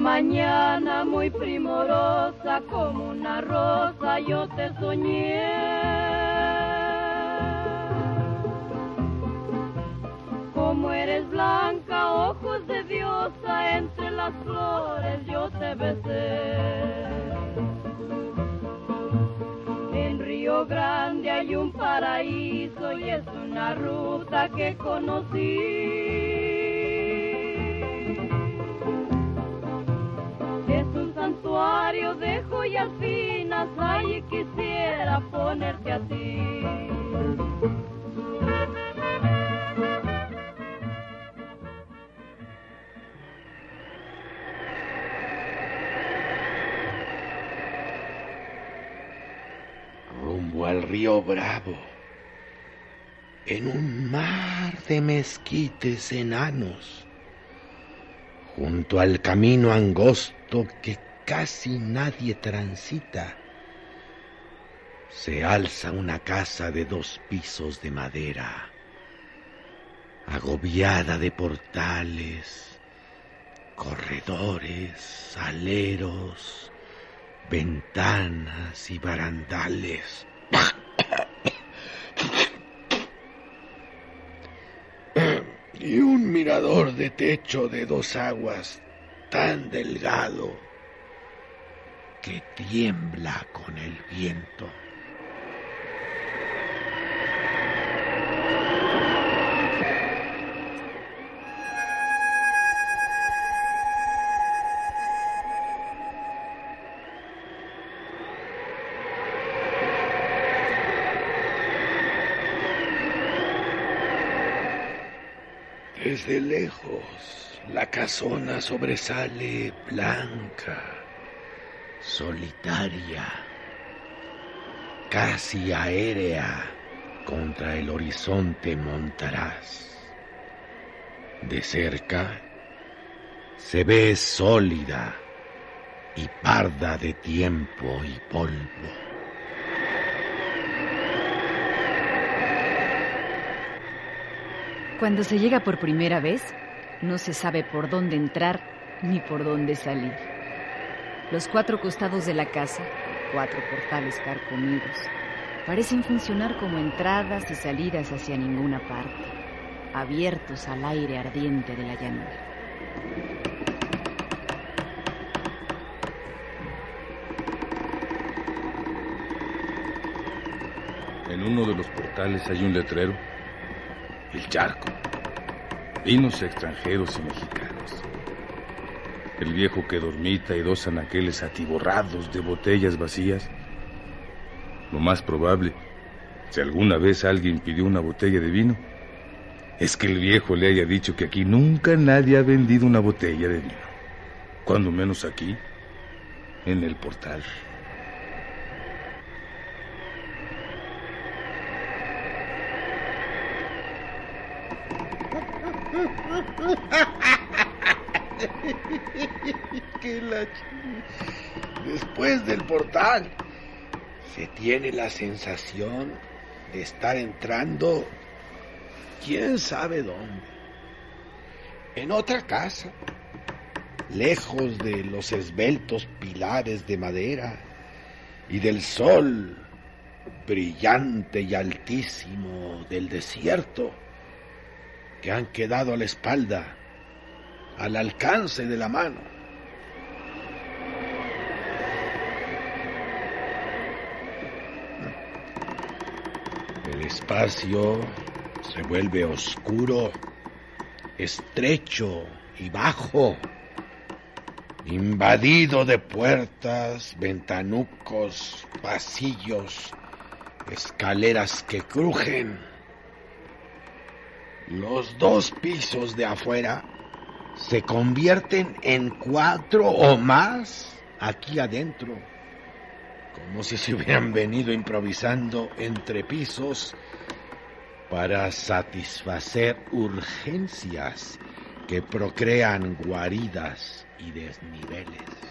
Mañana muy primorosa como una rosa yo te soñé. Como eres blanca, ojos de diosa, entre las flores yo te besé. En Río Grande hay un paraíso y es una ruta que conocí. Santuario de joyas finas, ay, quisiera ponerte a ti. rumbo al río Bravo, en un mar de mezquites enanos, junto al camino angosto que casi nadie transita, se alza una casa de dos pisos de madera, agobiada de portales, corredores, aleros, ventanas y barandales. Y un mirador de techo de dos aguas tan delgado tiembla con el viento. Desde lejos la casona sobresale blanca, solitaria, casi aérea contra el horizonte montarás. De cerca se ve sólida y parda de tiempo y polvo. Cuando se llega por primera vez, no se sabe por dónde entrar ni por dónde salir. Los cuatro costados de la casa, cuatro portales carcomidos, parecen funcionar como entradas y salidas hacia ninguna parte, abiertos al aire ardiente de la llanura. En uno de los portales hay un letrero. El charco. Vinos extranjeros y mexicanos. El viejo que dormita y dos anaqueles atiborrados de botellas vacías. Lo más probable, si alguna vez alguien pidió una botella de vino, es que el viejo le haya dicho que aquí nunca nadie ha vendido una botella de vino. Cuando menos aquí, en el portal. Después del portal se tiene la sensación de estar entrando quién sabe dónde. En otra casa, lejos de los esbeltos pilares de madera y del sol brillante y altísimo del desierto que han quedado a la espalda, al alcance de la mano. El espacio se vuelve oscuro, estrecho y bajo, invadido de puertas, ventanucos, pasillos, escaleras que crujen. Los dos pisos de afuera se convierten en cuatro o más aquí adentro, como si se hubieran venido improvisando entre pisos para satisfacer urgencias que procrean guaridas y desniveles.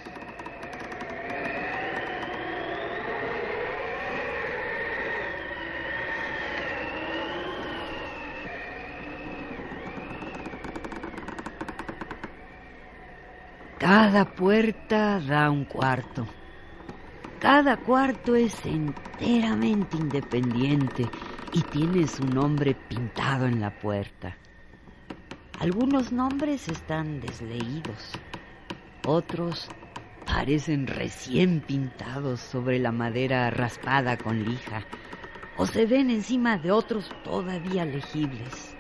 Cada puerta da un cuarto. Cada cuarto es enteramente independiente y tiene su nombre pintado en la puerta. Algunos nombres están desleídos, otros parecen recién pintados sobre la madera raspada con lija o se ven encima de otros todavía legibles.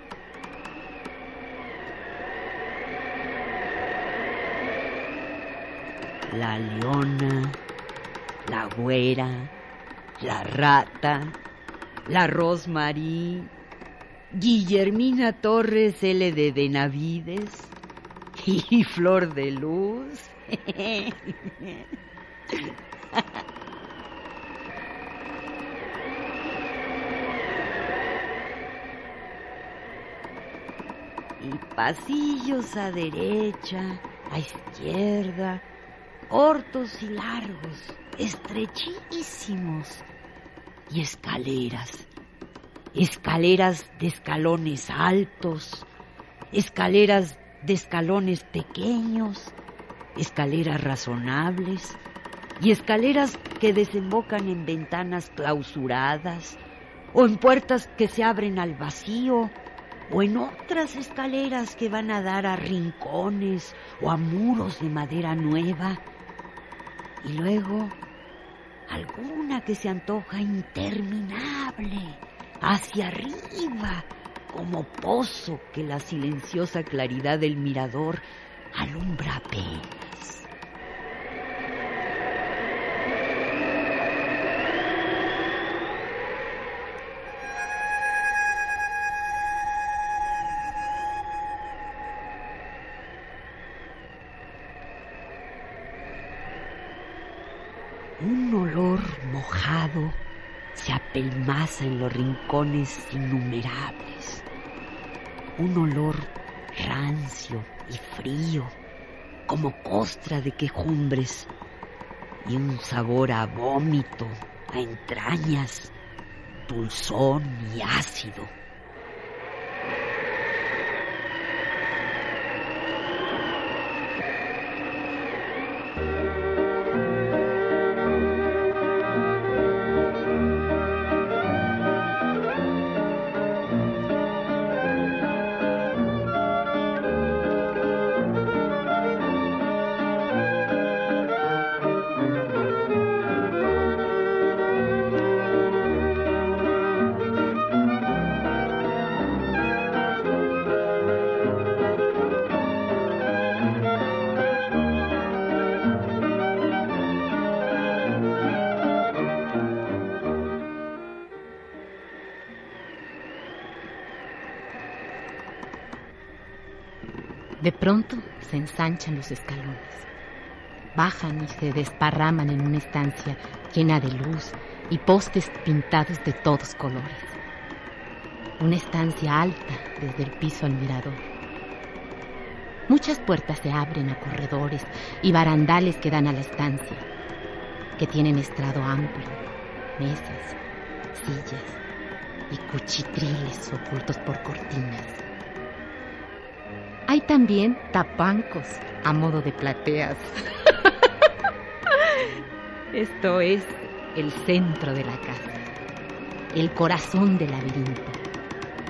La leona, la güera, la rata, la Rosmarie, Guillermina Torres L. de Benavides y Flor de Luz. y pasillos a derecha, a izquierda, cortos y largos, estrechísimos, y escaleras, escaleras de escalones altos, escaleras de escalones pequeños, escaleras razonables y escaleras que desembocan en ventanas clausuradas o en puertas que se abren al vacío o en otras escaleras que van a dar a rincones o a muros de madera nueva. Y luego alguna que se antoja interminable, hacia arriba, como pozo que la silenciosa claridad del mirador alumbra apenas. Un olor mojado se apelmaza en los rincones innumerables. Un olor rancio y frío, como costra de quejumbres, y un sabor a vómito, a entrañas, dulzón y ácido. De pronto se ensanchan los escalones. Bajan y se desparraman en una estancia llena de luz y postes pintados de todos colores. Una estancia alta desde el piso al mirador, Muchas puertas se abren a corredores y barandales que dan a la estancia, que tienen estrado amplio, mesas, sillas y cuchitriles ocultos por cortinas. Hay también tapancos a modo de plateas. Esto es el centro de la casa, el corazón del laberinto,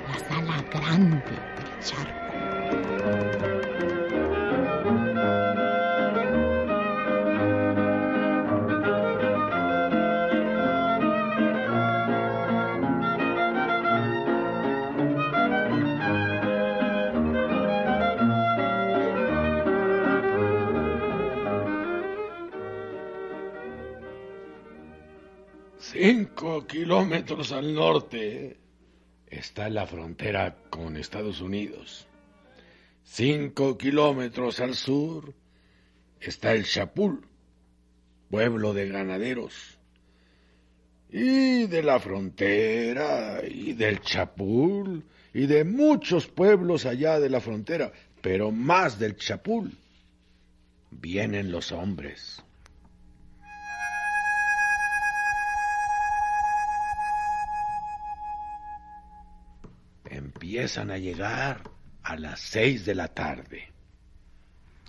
la sala grande del charco. Kilómetros al norte está la frontera con Estados Unidos. Cinco kilómetros al sur está el Chapul, pueblo de ganaderos. Y de la frontera, y del Chapul, y de muchos pueblos allá de la frontera, pero más del Chapul, vienen los hombres. Empiezan a llegar a las seis de la tarde.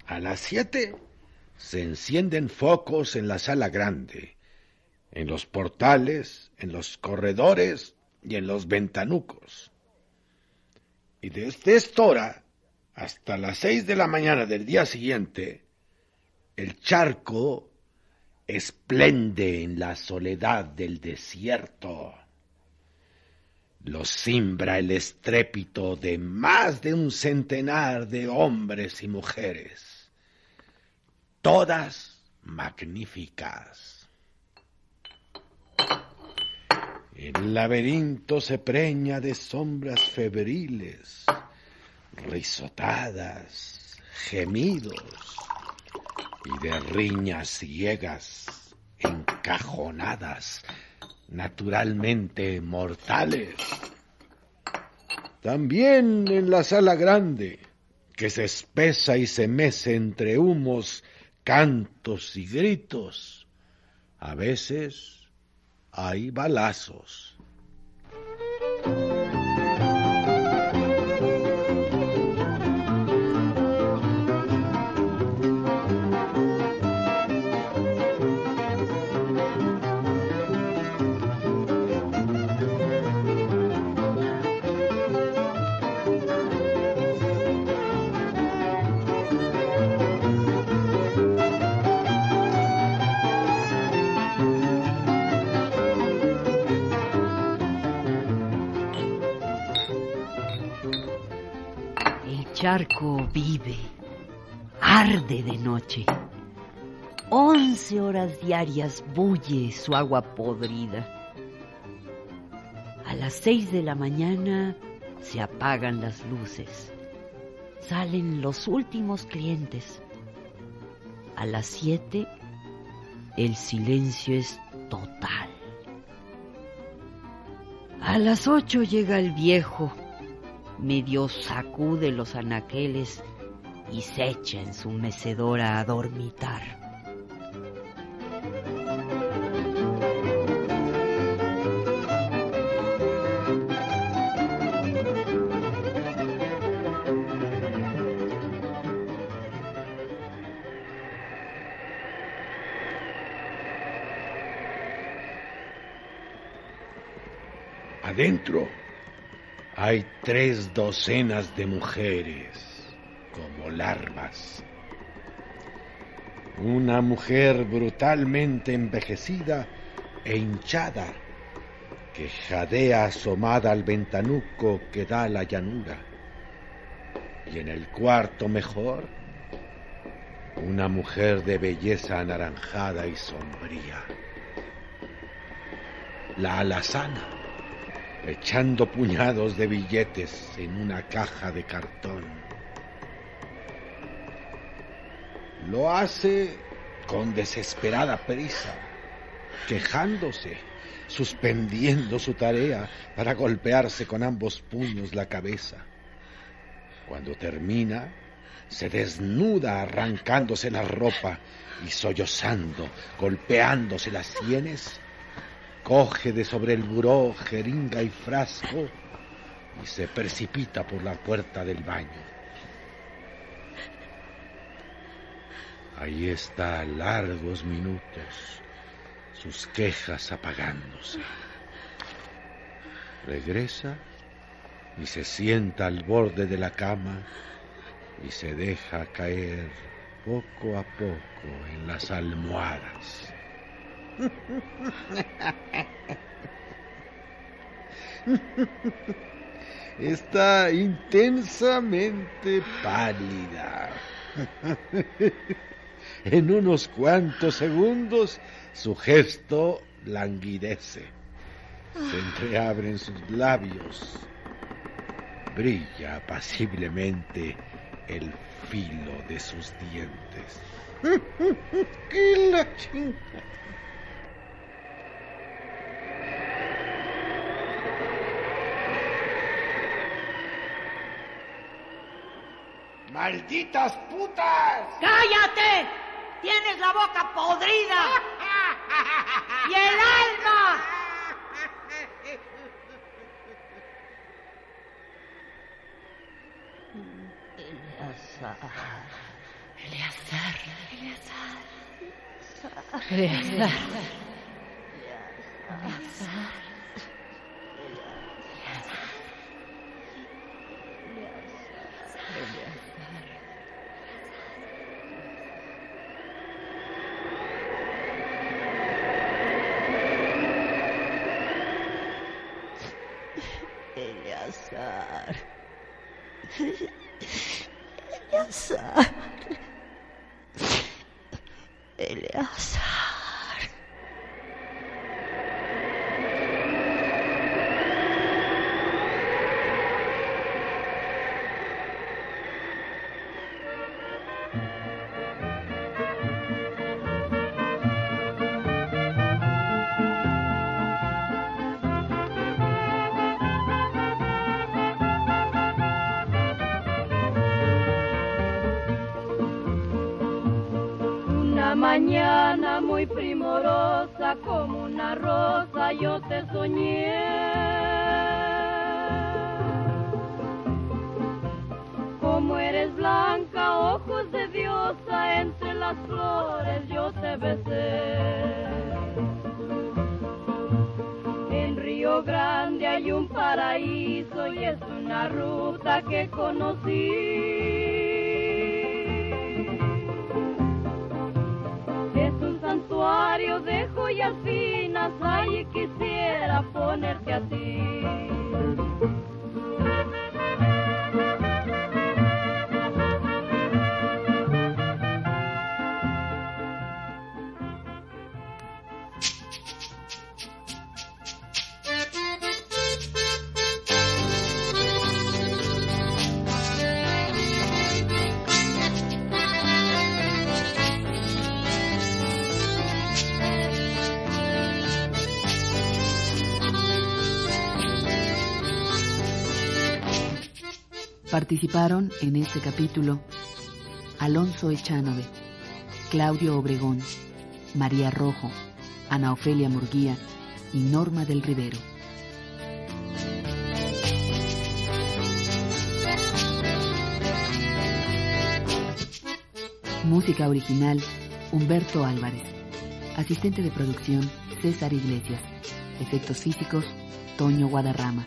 A las siete se encienden focos en la sala grande, en los portales, en los corredores y en los ventanucos. Y desde esta hora hasta las seis de la mañana del día siguiente, el charco esplende en la soledad del desierto lo simbra el estrépito de más de un centenar de hombres y mujeres, todas magníficas. El laberinto se preña de sombras febriles, risotadas, gemidos y de riñas ciegas, encajonadas, naturalmente mortales. También en la sala grande, que se espesa y se mece entre humos, cantos y gritos, a veces hay balazos. Charco vive, arde de noche. Once horas diarias bulle su agua podrida. A las seis de la mañana se apagan las luces. Salen los últimos clientes. A las siete el silencio es total. A las ocho llega el viejo medio sacude los anaqueles y se echa en su mecedora a dormitar. Adentro hay tres docenas de mujeres como larvas. Una mujer brutalmente envejecida e hinchada que jadea asomada al ventanuco que da la llanura. Y en el cuarto mejor, una mujer de belleza anaranjada y sombría. La alazana echando puñados de billetes en una caja de cartón. Lo hace con desesperada prisa, quejándose, suspendiendo su tarea para golpearse con ambos puños la cabeza. Cuando termina, se desnuda arrancándose la ropa y sollozando, golpeándose las sienes, coge de sobre el buró jeringa y frasco y se precipita por la puerta del baño. Ahí está largos minutos, sus quejas apagándose. Regresa y se sienta al borde de la cama y se deja caer poco a poco en las almohadas. Está intensamente pálida. En unos cuantos segundos su gesto languidece. Se entreabren sus labios. Brilla apaciblemente el filo de sus dientes. ¡Qué la chingada! ¡Malditas putas! ¡Cállate! Tienes la boca podrida. ¡Y el alma! Eleazar. Eleazar. Eleazar. Eleazar. Eleazar. Mañana muy primorosa como una rosa yo te soñé. Como eres blanca, ojos de diosa, entre las flores yo te besé. En Río Grande hay un paraíso y es una ruta que conocí. De joyas finas, ay, quisiera ponerte a Participaron en este capítulo Alonso Echanove, Claudio Obregón, María Rojo, Ana Ofelia Murguía y Norma del Rivero. Música original Humberto Álvarez. Asistente de producción César Iglesias. Efectos físicos Toño Guadarrama.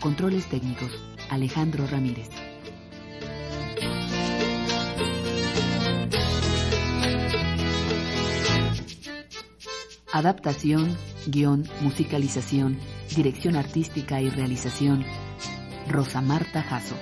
Controles técnicos Alejandro Ramírez. Adaptación, guion, musicalización, dirección artística y realización, Rosa Marta Jasso.